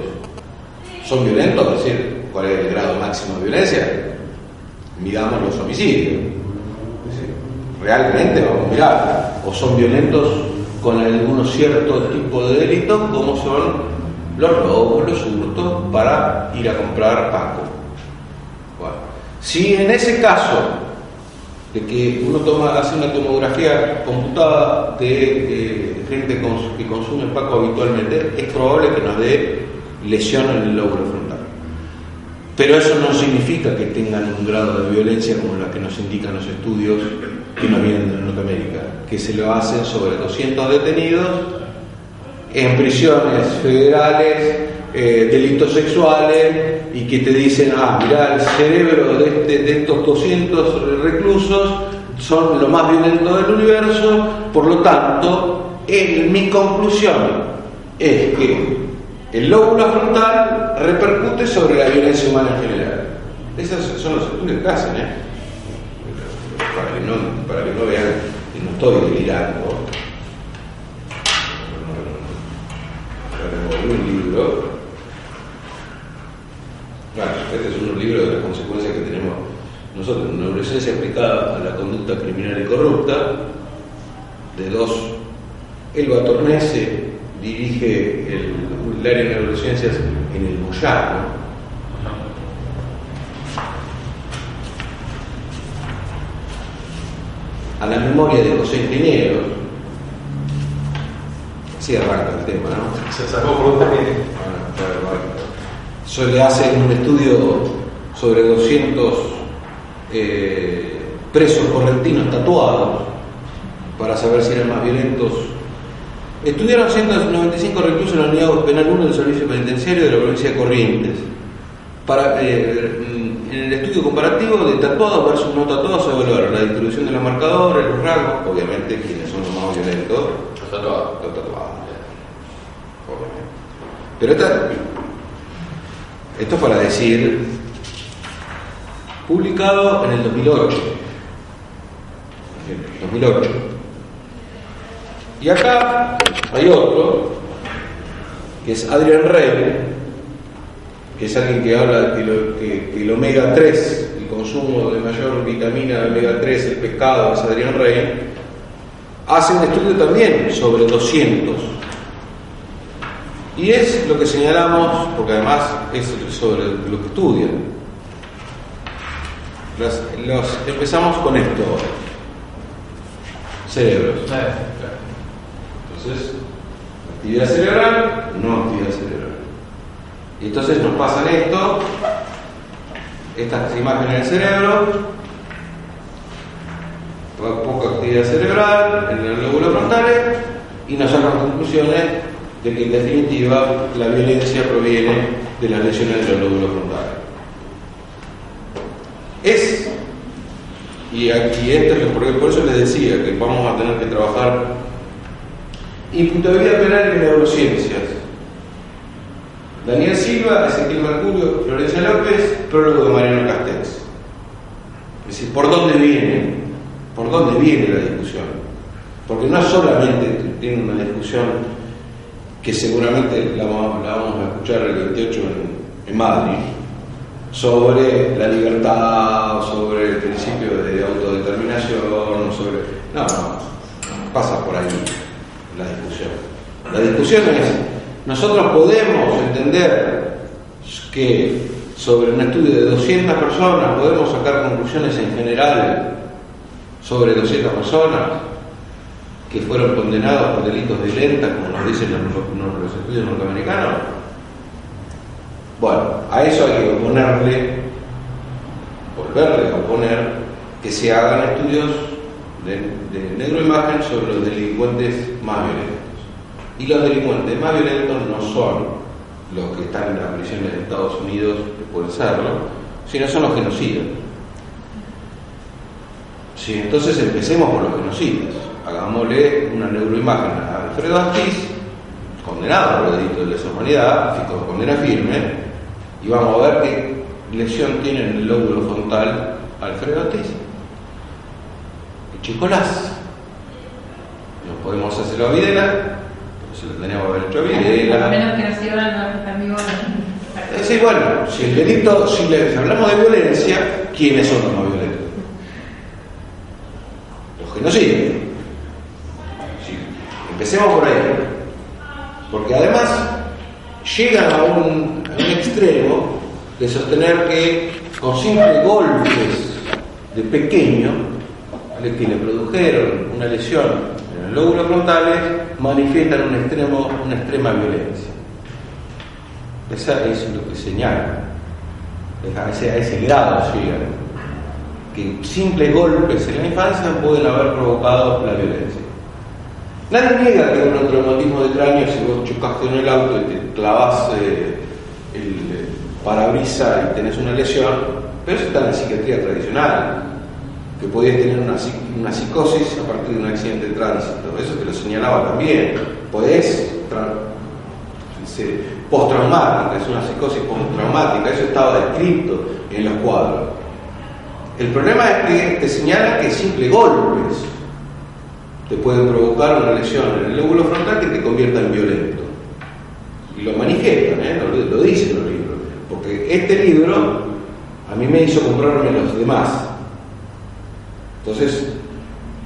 ¿Son violentos? Es decir, ¿cuál es el grado máximo de violencia? Miramos los homicidios. realmente vamos a mirar. ¿O son violentos con algunos ciertos tipos de delitos como son los robos, los hurtos para ir a comprar Paco. Si en ese caso de que uno toma, hace una tomografía computada de, gente que consume Paco habitualmente, es probable que nos dé lesión en el lóbulo frontal. Pero eso no significa que tengan un grado de violencia como la que nos indican los estudios que nos vienen de Norteamérica, que se lo hacen sobre 200 detenidos en prisiones federales, eh, delitos sexuales, y que te dicen, ah, mira, el cerebro de, este, estos 200 reclusos son lo más violento del universo, por lo tanto, mi conclusión es que el lóbulo frontal repercute sobre la violencia humana en general. Esos son los estudios que hacen, ¿eh? Para que no, para que no vean que no estoy delirando. Para un libro. Bueno, este es un libro de las consecuencias que tenemos nosotros, una neurociencia aplicada a la conducta criminal y corrupta, de dos. Elba Tornese dirige el, área de neurociencias en el Moyar, a la memoria de los ingenieros. Así arranca el tema, ¿no? Se sacó por un Se le hace un estudio sobre 200 eh, presos correntinos tatuados para saber si eran más violentos. Estudiaron 195 reclusos en la unidad penal 1 del Servicio Penitenciario de la provincia de Corrientes. para, eh, en el estudio comparativo de tatuados versus no tatuados se evaluaron la distribución de los marcadores, los rasgos, obviamente quienes son los más violentos, Los tatuados. los tatuados. Obviamente. Pero esta- esto para decir, publicado en el 2008. En el 2008. Y acá hay otro, que es Adrian Rey, que es alguien que habla de que, lo- que- que el omega 3, el consumo de mayor vitamina de omega 3, el pescado, es Adrián Rey, hace un estudio también sobre 200. Y es lo que señalamos, porque además es sobre lo que estudian. Los- los- empezamos con esto ahora. Cerebros. Entonces, actividad cerebral, no actividad cerebral. Y entonces nos pasan esto, estas imágenes del cerebro, po- poca actividad cerebral en el lóbulo frontales y nos sacan conclusiones de que en definitiva la violencia proviene de las lesiones de los lóbulos frontales. Es, y aquí esto es lo- por eso les decía que vamos a tener que trabajar Imputabilidad penal en neurociencias. Daniel Silva, Ezequiel Mercurio, Florencia López, prólogo de Mariano Castells. Es decir, ¿por dónde viene? ¿Por dónde viene la discusión? Porque no solamente tiene una discusión que seguramente la vamos, la vamos a escuchar el 28 en, en Madrid, sobre la libertad, sobre el principio de autodeterminación, sobre... No, no, pasa por ahí la discusión. La discusión es, nosotros podemos entender que sobre un estudio de 200 personas podemos sacar conclusiones en general sobre 200 personas que fueron condenados por delitos violentos, como nos dicen los, estudios norteamericanos. Bueno, a eso hay que oponerle, volverle a oponer que se hagan estudios de, de neuroimagen sobre los delincuentes más violentos. Y los delincuentes más violentos no son los que están en las prisiones de Estados Unidos, que pueden serlo, sino son los genocidas. Sí, entonces empecemos por los genocidas. Hagámosle una neuroimagen a Alfredo Astiz, condenado por el delito de lesa humanidad, con condena firme, y vamos a ver qué lesión tiene en el lóbulo frontal Alfredo Astiz. Chicolás. No podemos hacerlo a Videla, porque se lo teníamos que haber hecho a menos que no sirvan no vivos. Es decir, bueno, si el delito, si, le- si hablamos de violencia, ¿quiénes son los más violentos? Los genocidas. Sí, empecemos por ahí. Porque además llegan a un, a un extremo de sostener que con simples golpes de pequeño que le produjeron una lesión en el lóbulo frontales manifiestan una extrema violencia. Esa es lo que señala. A ese, a ese grado llegan. Que simples golpes en la infancia pueden haber provocado la violencia. Nadie niega que un traumatismo de cráneo, si vos chocaste en el auto y te clavas eh, el eh, parabrisa y tenés una lesión, pero eso está en la psiquiatría tradicional, que podías tener una, una psicosis a partir de un accidente de tránsito, eso te lo señalaba también. Podés postraumática, es una psicosis postraumática, eso estaba descrito en los cuadros. El problema es que te señala que simples golpes te pueden provocar una lesión en el lóbulo frontal que te convierta en violento. Y lo manifiestan, ¿eh? lo, lo dicen los libros. Porque este libro a mí me hizo comprarme los demás. Entonces,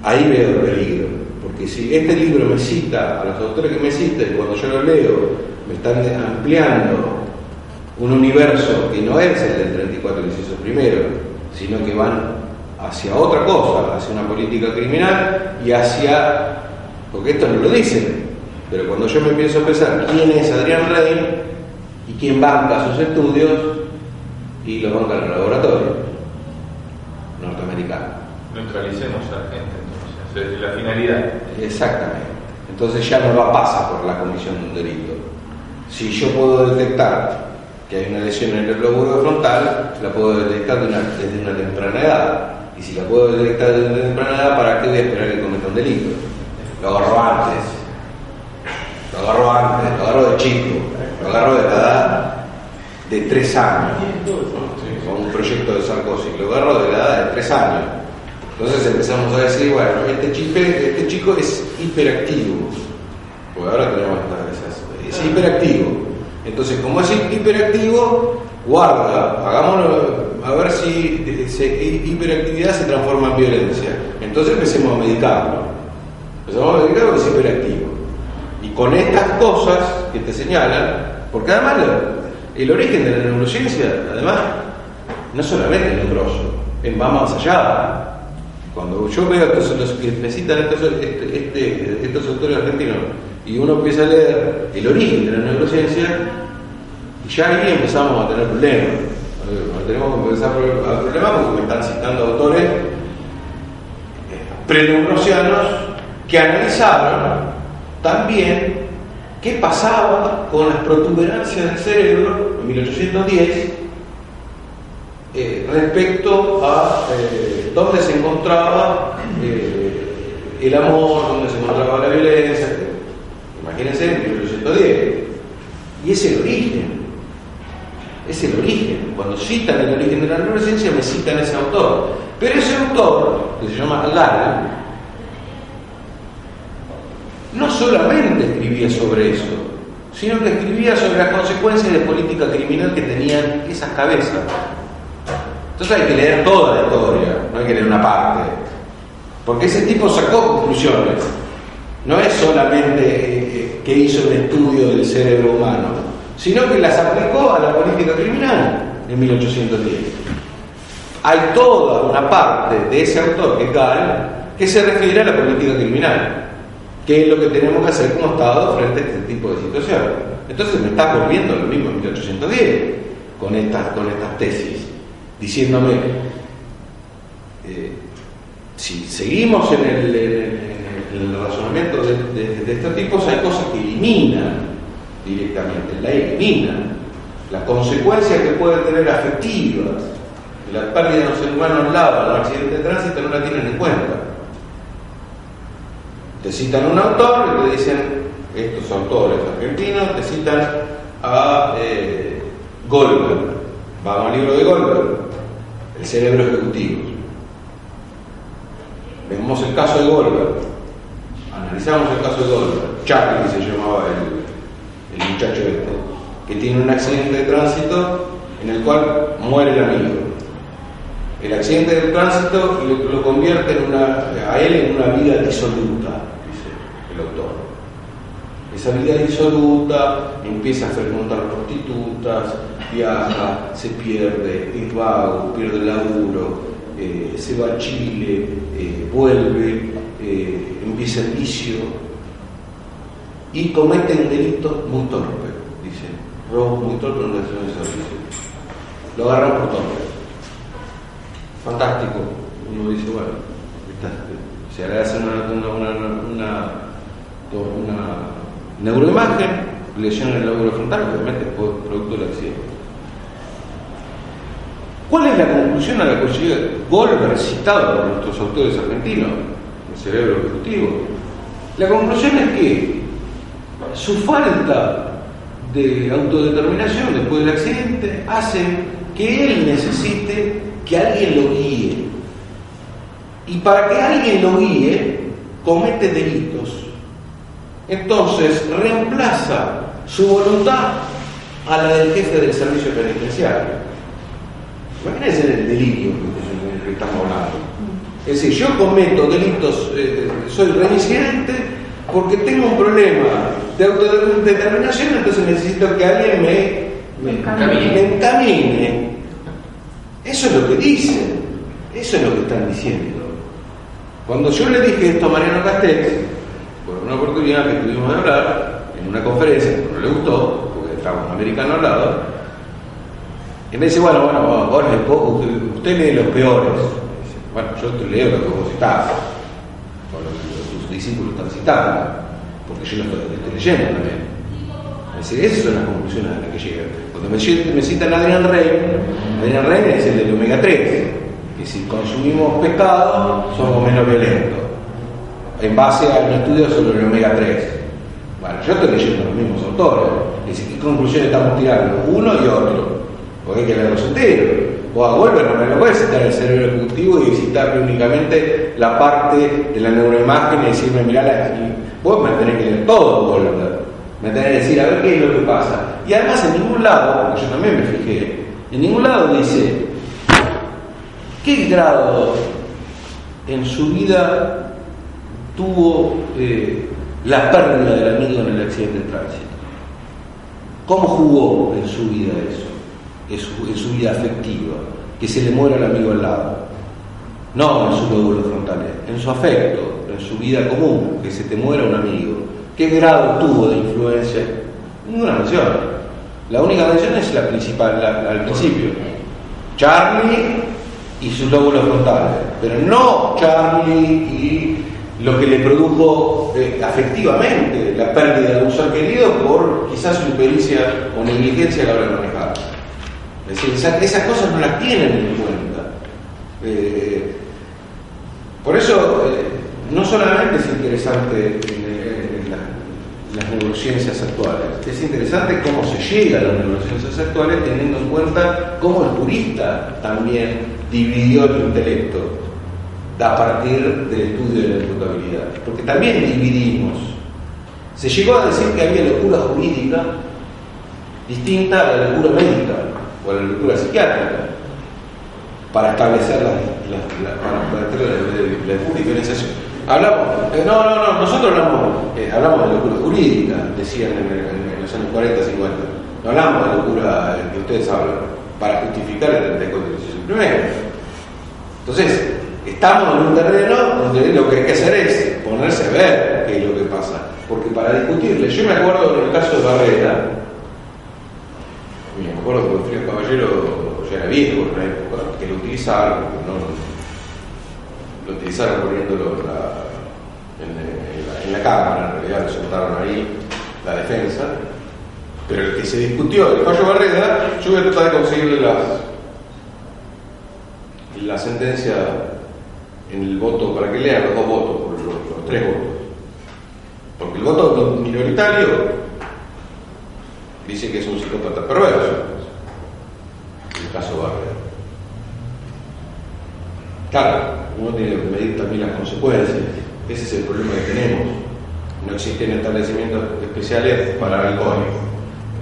ahí veo el peligro. Porque si este libro me cita, a los autores que me citan, cuando yo lo leo, me están ampliando un universo que no es el del 34 inciso primero, sino que van hacia otra cosa, hacia una política criminal y hacia, porque esto no lo dicen, pero cuando yo me empiezo a pensar quién es Adrián Rey y quién banca sus estudios, y los banca el laboratorio norteamericano. Neutralicemos a la gente, entonces, es la finalidad. Exactamente. Entonces ya no va pasa por la comisión de un delito. Si yo puedo detectar que hay una lesión en el lóbulo frontal, la puedo detectar desde una temprana edad. Y si la puedo detectar desde una temprana edad, ¿para qué voy a esperar que cometa un delito? Lo agarro antes. Lo agarro antes, lo agarro de chico, lo agarro de la edad de tres años, con un proyecto de sarcosis, lo agarro de la edad de tres años. Entonces empezamos a decir, bueno, este, chico, este chico es hiperactivo, porque ahora tenemos estas, es hiperactivo. Entonces, como es hiperactivo, guarda, hagámoslo, a ver si hiperactividad se transforma en violencia. Entonces empecemos a medicarlo. Empezamos a medicarlo porque es hiperactivo. Y con estas cosas que te señalan, porque además el origen de la neurociencia, además, no solamente es neuroso, va más allá. Cuando yo veo estos, los que estos, este, este, estos autores argentinos y uno empieza a leer el origen de la neurociencia, ya ahí empezamos a tener problemas. Tenemos que empezar a problemas porque me están citando autores eh, preneurocianos que analizaron también qué pasaba con las protuberancias del cerebro en 1810 eh, respecto a eh, dónde se encontraba el amor, dónde se encontraba la violencia, Imagínense en 1810. Y es el origen. Es el origen. Cuando citan el origen de la neurociencia, me citan ese autor. Pero ese autor, que se llama Lara, no solamente escribía sobre eso, sino que escribía sobre las consecuencias de política criminal que tenían esas cabezas. Entonces hay que leer toda la historia, no hay que leer una parte. Porque ese tipo sacó conclusiones. No es solamente eh, eh, que hizo un estudio del cerebro humano, sino que las aplicó a la política criminal en 1810. Hay toda una parte de ese autor, que es Gall, que se refiere a la política criminal, que es lo que tenemos que hacer como Estado frente a este tipo de situaciones. Entonces me está volviendo lo mismo en 1810 con estas, con estas tesis, diciéndome, eh, si seguimos en el en el razonamiento de, estos tipos hay cosas que eliminan directamente, la eliminan. Las consecuencias que pueden tener afectivas, la pérdida de los seres humanos al lado de un accidente de tránsito no la tienen en cuenta. Te citan un autor y te dicen, estos autores argentinos, te citan a eh, Goldberg. Vamos al libro de Goldberg, El cerebro ejecutivo. Vemos el caso de Goldberg analizamos el caso de Goldberg, Charlie se llamaba el, el muchacho este, que tiene un accidente de tránsito en el cual muere el amigo. El accidente de tránsito lo, convierte en una, a él en una vida disoluta, dice el autor. Esa vida disoluta empieza a frecuentar prostitutas, viaja, se pierde, es vago, pierde el laburo, eh, se va a Chile, eh, vuelve, eh, empieza el vicio y cometen delitos muy torpes, dice, robos muy torpes en relación de servicio. Lo agarran por torpe. Fantástico. Uno dice, bueno, se hará hacer una, una, una, una, neuroimagen, lesión en el lóbulo frontal, obviamente producto del accidente. ¿Cuál es la conclusión a la que llega Goldberg, citado por nuestros autores argentinos? cerebro ejecutivo. La conclusión es que su falta de autodeterminación después del accidente hace que él necesite que alguien lo guíe. Y para que alguien lo guíe, comete delitos. Entonces reemplaza su voluntad a la del jefe del servicio penitenciario. Imagínense el delirio que estamos hablando. Es decir, yo cometo delitos, eh, soy reincidente porque tengo un problema de autodeterminación, entonces necesito que alguien me, me, encamine. Eso es lo que dicen, eso es lo que están diciendo. Cuando yo le dije esto a Mariano Castells, por una oportunidad que tuvimos de hablar, en una conferencia, no le gustó, porque estaba un americano al lado, y me dice, bueno, bueno, ahora usted, lee los peores. Bueno, yo te leo lo que vos citás, o lo que tus discípulos están citando, porque yo lo estoy, leyendo también. Es decir, esas son las conclusiones a las que llegan. Cuando me, me citan a Adrián Rey, Adrián Rey es el del omega 3, que si consumimos pescado somos menos violentos, en base a un estudio sobre el omega 3. Bueno, yo estoy leyendo los mismos autores, es decir, ¿qué conclusiones estamos tirando? Uno y otro, porque hay que leerlos enteros. O a Wolver no me lo puede citar el cerebro ejecutivo y citarme únicamente la parte de la neuroimagen y decirme, mirá, la... vos me tenés que leer todo, Wolver. Me tenés que decir, a ver qué es lo que pasa. Y además en ningún lado, porque yo también me fijé, en ningún lado dice qué grado en su vida tuvo eh, la pérdida del amigo en el accidente de tránsito. ¿Cómo jugó en su vida eso? En su, vida afectiva, que se le muera el amigo al lado. No en su lóbulo frontal, en su afecto, en su vida común, que se te muera un amigo. ¿Qué grado tuvo de influencia? Ninguna mención. La única mención es la principal, al principio. Charlie y sus lóbulos frontales, pero no Charlie y lo que le produjo eh, afectivamente la pérdida de un ser querido por quizás su impericia o negligencia a la hora de manejar. Es decir, esas, cosas no las tienen en cuenta. Eh, por eso, eh, no solamente es interesante las neurociencias actuales. Es interesante cómo se llega a las neurociencias actuales teniendo en cuenta cómo el purista también dividió el intelecto a partir del estudio de la imputabilidad. Porque también dividimos. Se llegó a decir que había locura jurídica distinta a la locura médica o a la locura psiquiátrica para establecer la, la, la diferenciación. Hablamos, eh, no, no, no, nosotros hablamos, eh, hablamos de locura jurídica, decían en, los años 40, 50. No hablamos de locura que ustedes hablan para justificar el 34 primero. Entonces, estamos en un terreno donde lo que hay que hacer es ponerse a ver qué es lo que pasa. Porque para discutirle, yo me acuerdo en el caso de Barrera, me acuerdo que Frío Caballero ya era viejo en una época, que lo utilizaron, no, lo utilizaron poniéndolo en la, en, la, Cámara, en realidad resultaron ahí la defensa, pero el que se discutió, el fallo Barreda, yo voy a tratar de conseguirle las, la sentencia en el voto, para que lean los dos votos, los, los tres votos. Porque el voto minoritario dice que es un psicópata perverso, el caso Barreda. Claro, uno tiene que medir también las consecuencias. Ese es el problema que tenemos. No existen establecimientos especiales para alcohol.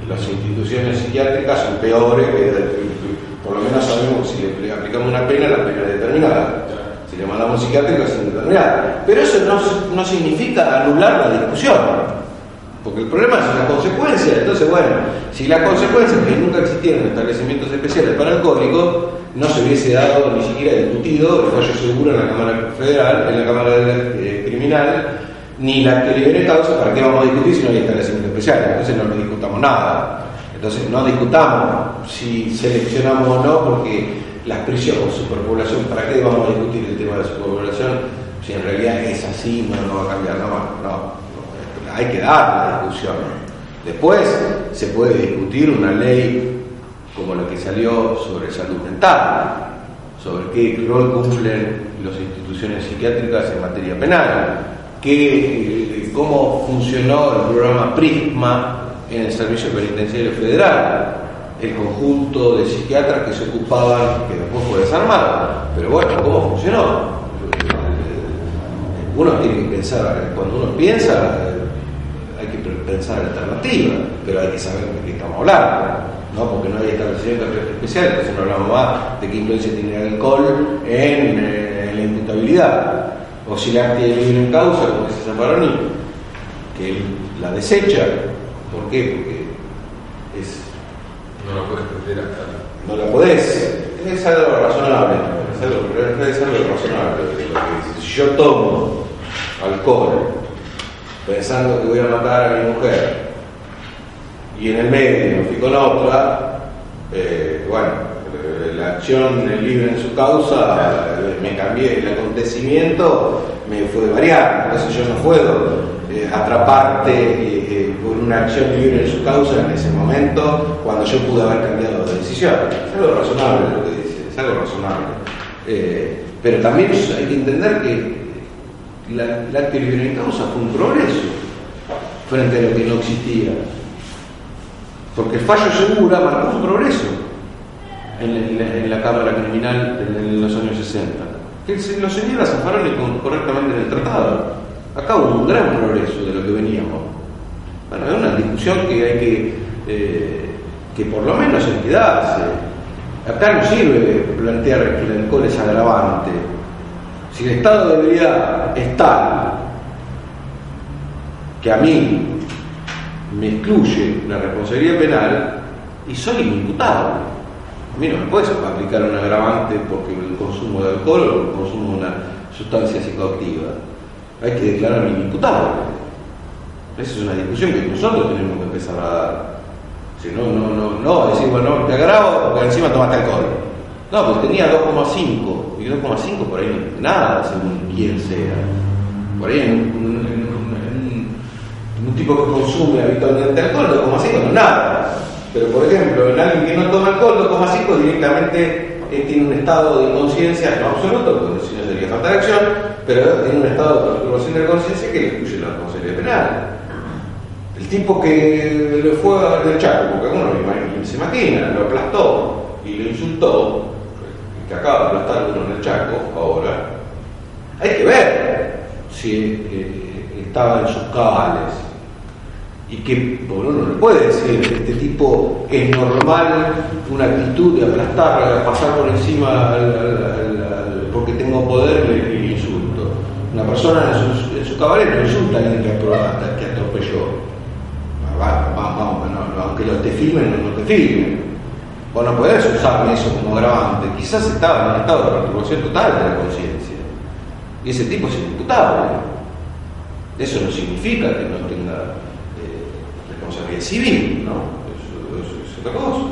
Las instituciones psiquiátricas son peores que, por lo menos sabemos que si le aplicamos una pena, la pena es determinada. Le mandamos psiquiátrico es indeterminada. Pero eso no, no significa anular la discusión. Porque el problema es la consecuencia. Entonces, bueno, si la consecuencia es que nunca existieron establecimientos especiales para alcohólicos, no se hubiese dado ni siquiera discutido el fallo seguro en la Cámara Federal, en la Cámara eh, Criminal, ni la que libere causa, ¿para qué vamos a discutir si no hay establecimientos especiales? Entonces no nos discutamos nada. Entonces no discutamos si seleccionamos o no, porque las prisiones o superpoblación, ¿para qué vamos a discutir el tema de la superpoblación? Si en realidad es así, no, no va a cambiar nada No, no, hay que dar la discusión. Después se puede discutir una ley como la que salió sobre salud mental, sobre qué rol cumplen las instituciones psiquiátricas en materia penal, qué, cómo funcionó el programa Prisma en el Servicio Penitenciario Federal, el conjunto de psiquiatras que se ocupaban, que después fue desarmado, pero bueno, ¿cómo funcionó? Uno tiene que pensar, cuando uno piensa, hay que pensar alternativas, pero hay que saber de qué estamos hablando. ¿no? porque no hay establecimientos especiales, entonces no hablamos más de qué influencia tiene el alcohol en, la imputabilidad, o si la actividad libre en causa, como dice San Baroni, que la desecha, ¿por qué? Porque. No la puedes perder podés, es algo razonable, es algo, es algo razonable. Si yo tomo alcohol pensando que voy a matar a mi mujer, y en el medio fui con otra, eh, bueno, eh, la acción libre en su causa, eh, me cambié, el acontecimiento me fue variar, entonces yo no puedo atraparte por una acción libre en su causa en ese momento, cuando yo pude haber cambiado de decisión. Es algo razonable lo que dice, es algo razonable. Eh, pero también hay que entender que el acto libre en causa fue un progreso frente a lo que no existía. Porque el fallo segura marcó un progreso en, la Cámara Criminal en, los años 60. Que los señores zafaron correctamente en el tratado. Acá hubo un gran progreso de lo que veníamos. Bueno, es una discusión que hay que, eh, que por lo menos hay que darse. Acá no sirve plantear que el alcohol es agravante. Si el estado de ebriedad es tal que a mí me excluye la responsabilidad penal y soy inimputable. A mí no me puedes aplicar un agravante porque el consumo de alcohol o el consumo de una sustancia psicoactiva. Hay que declararme inimputable. Esa es una discusión que nosotros tenemos que empezar a dar. Si no, no, no, no, decir, bueno, te agravo porque encima tomaste alcohol. No, pues tenía 2,5. Y 2,5 por ahí no es nada, según quién sea. Por ahí en un, un tipo que consume habitualmente alcohol, 2,5 no es nada. Pero por ejemplo, en alguien que no toma alcohol, 2,5 directamente eh, tiene un estado de conciencia, no absoluto, porque si no sería falta de acción, pero tiene un estado de perturbación de conciencia que le excluye la responsabilidad penal. El tipo que le fue a del Chaco, porque uno se imagina, lo aplastó y lo insultó, que acaba de aplastar uno en el Chaco ahora, hay que ver si eh, estaba en sus cabales. Y que uno no puede decir este tipo es normal una actitud de aplastar, pasar por encima porque tengo poder y insulto. Una persona en su, en su no insulta a alguien que, que atropelló. Vamos, lo te filmen, no, te filmen. Vos no podés usar eso como agravante. Quizás estaba en un estado de perturbación total de la conciencia. Y ese tipo es inimputable. Eso no significa que no tenga responsabilidad civil, ¿no? Eso, es otra cosa.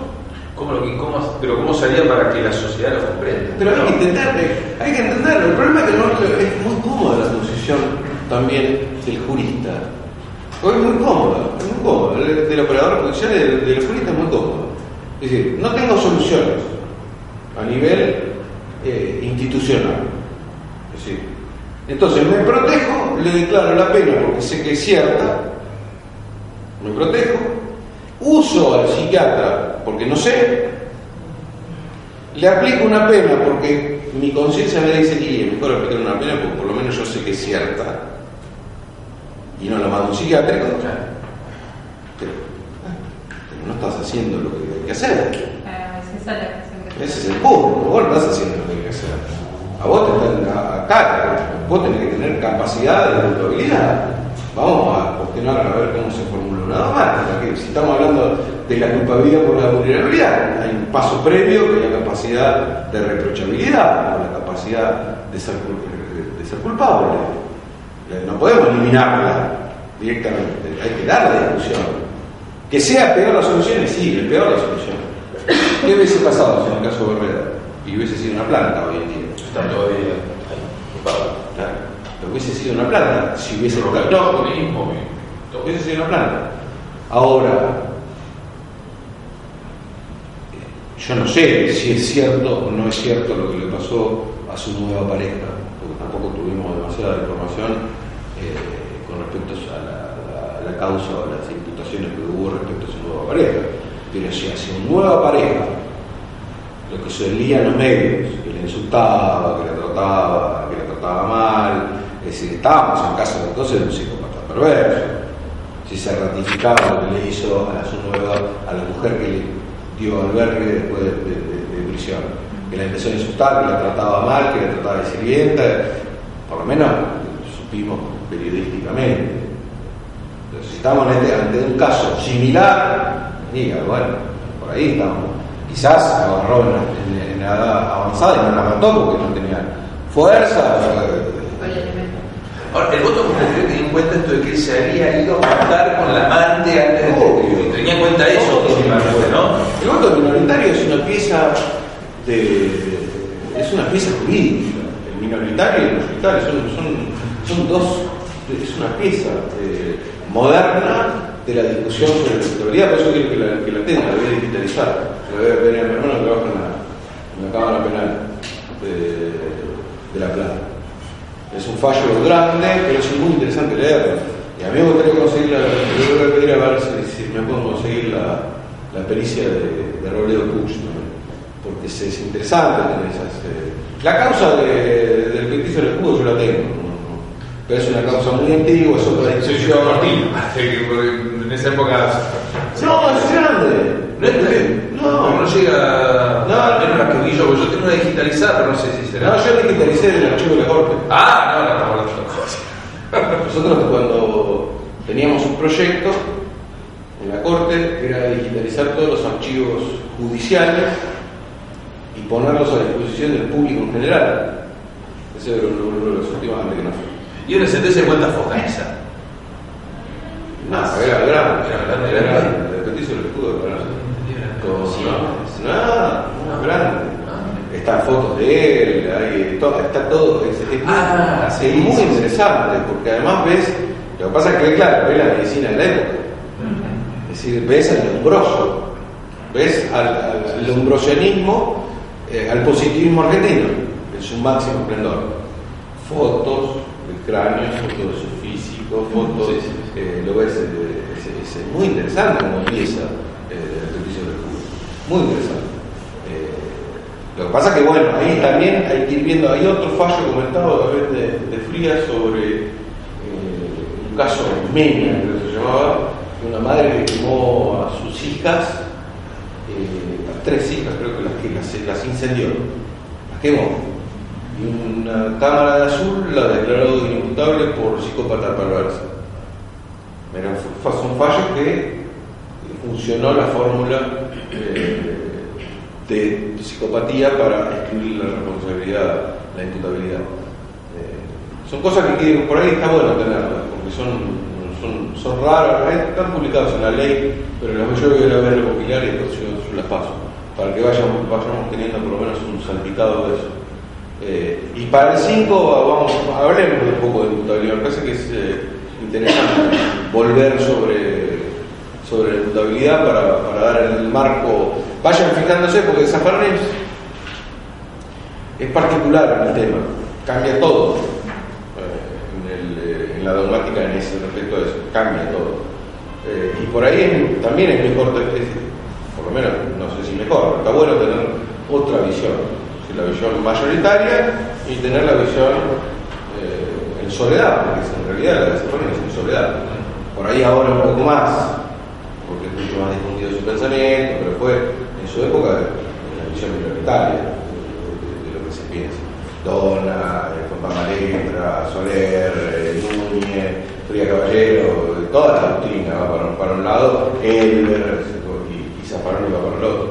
¿Cómo, pero ¿cómo sería para que la sociedad lo comprenda? Pero hay que entenderlo, hay que entenderlo. El problema es que no, es muy cómoda la posición también del jurista. Es muy cómoda, es muy cómoda. El, del operador judicial del, del jurista es muy cómodo. Es decir, no tengo soluciones a nivel eh, institucional. Decir, entonces me protejo, le declaro la pena porque sé que es cierta, me protejo, uso al psiquiatra porque no sé, le aplico una pena porque mi conciencia me dice que es mejor aplicar una pena porque por lo menos yo sé que es cierta y no la mando a un psiquiátrico, pero, no estás haciendo lo que hay que hacer. Ah, Ese es el punto, vos no estás haciendo lo que hay que hacer. A vos te están acá, vos tenés que tener capacidad de culpabilidad. Vamos a cuestionar a ver cómo se formula una domanda. Si estamos hablando de la culpabilidad por la vulnerabilidad, hay un paso previo que es la capacidad de reprochabilidad, o la capacidad de ser, de ser culpable. No podemos eliminarla directamente, hay que dar la discusión. Que sea peor la solución, sí, es peor la solución. ¿Qué hubiese pasado si en el caso de Herrera? Y hubiese sido una planta hoy en día. Está todavía Claro hubiese sido una planta, si hubiese no, hubiese sido una planta. Ahora, yo no sé si es cierto o no es cierto lo que le pasó a su nueva pareja, tampoco tuvimos demasiada información eh, con respecto a la, la, causa o las imputaciones que hubo respecto a su nueva pareja. Pero si a su nueva pareja, lo que se leía en los medios, que le insultaba, que la trataba, que la trataba mal, es decir, estábamos en caso de entonces de un psicópata perverso. Si se ratificaba lo que le hizo a su nueva, a la mujer que le dio albergue después de, prisión, que la empezó a insultar, que la trataba mal, que la trataba de sirvienta, por lo menos supimos periodísticamente. Entonces, si estamos este, ante un caso similar, diga, bueno, por ahí estamos. Quizás agarró en, en, edad avanzada y no la mató porque no tenía fuerza. Ahora, el voto comunitario tenía en cuenta esto de que él se había ido a matar con la amante antes de Tenía en cuenta eso, ¿no? El voto minoritario es una pieza de, pieza jurídica. El minoritario y el mayoritario son, son, dos, es una pieza eh, moderna de la discusión sobre la teoría, por eso quiero que la, que la tenga, la voy a digitalizar. La voy a a mi hermano que trabaja en la, en la Cámara Penal de, de La Plata. Es un fallo grande, pero es muy interesante leerlo. Y a mí me gustaría conseguir la, yo voy a pedir a ver si, si me puedo conseguir la, la pericia de, de Robledo Puch, porque es, es interesante tener esas. eh, la causa de- del ficticio del escudo yo la tengo, pero es una causa muy antigua, es otra Soy discusión. Martín, en esa época. No, es grande. No es no, no llega. No, no. la que vi yo, porque yo tengo una digitalizada, pero no sé si será. No, yo digitalicé el archivo de la corte. Ah, no, no, estamos hablando de otra cosa. Nosotros cuando teníamos un proyecto en la corte era digitalizar todos los archivos judiciales y ponerlos a disposición del público en general. Ese era uno de los últimos fue. Y una sentencia de cuántas fojas esa. No, era grande, Era grande, era grande. grande. El peticio del escudo Sí. no, nada, no, grande. Están fotos de él, hay, todo, está todo, es, es- Ah, es sí, muy sí, sí. interesante, porque además ves, lo que pasa es que, claro, ves la medicina de la época, es decir, ves al lombroso, ves al, al, eh, al positivismo argentino, en su máximo esplendor. Fotos de cráneos, fotos de su físico, fotos, Sí, sí, sí. eh, lo ves, eh, es, muy interesante como pieza eh, el servicio del cubo, muy interesante. Eh, lo que pasa es que, bueno, ahí también hay que ir viendo, hay otro fallo comentado a de, de Frías sobre un caso Mena, creo que se llamaba, de una madre que quemó a sus hijas, tres hijas, creo que las, que las, incendió, las quemó. Y una cámara de azul la declaró inimputable por psicópata perversa. Son fallos que funcionó la fórmula eh, de psicopatía para excluir la responsabilidad, la imputabilidad. Eh, son cosas que, por ahí está bueno tenerlas, porque son, son, son raras, están publicadas en la ley, pero las yo voy a ver el compilar y yo, yo las paso, para que vayamos, vayamos teniendo por lo menos un salpicado de eso. Eh, y para el 5, vamos, hablemos un poco de imputabilidad. Me parece que es eh, interesante volver sobre, sobre la imputabilidad para, para dar el marco. Vayan fijándose, porque Zafarnes es particular en el tema, cambia todo eh, en, la dogmática en ese respecto a eso, cambia todo. Y por ahí también es mejor, es- por lo menos, no sé si mejor, está bueno tener otra visión, la visión mayoritaria y tener la visión eh, en soledad, porque en realidad la de Zafarnes es en soledad. Por ahí ahora un poco más, porque es mucho más difundido su pensamiento, pero fue en su época la visión minoritaria de, lo que se piensa. Dona, eh, Juan Pamaletra, Soler, eh, Núñez, Fría Caballero, toda la doctrina va para, un- para un lado, Elber y, y Zafaroni va para el otro.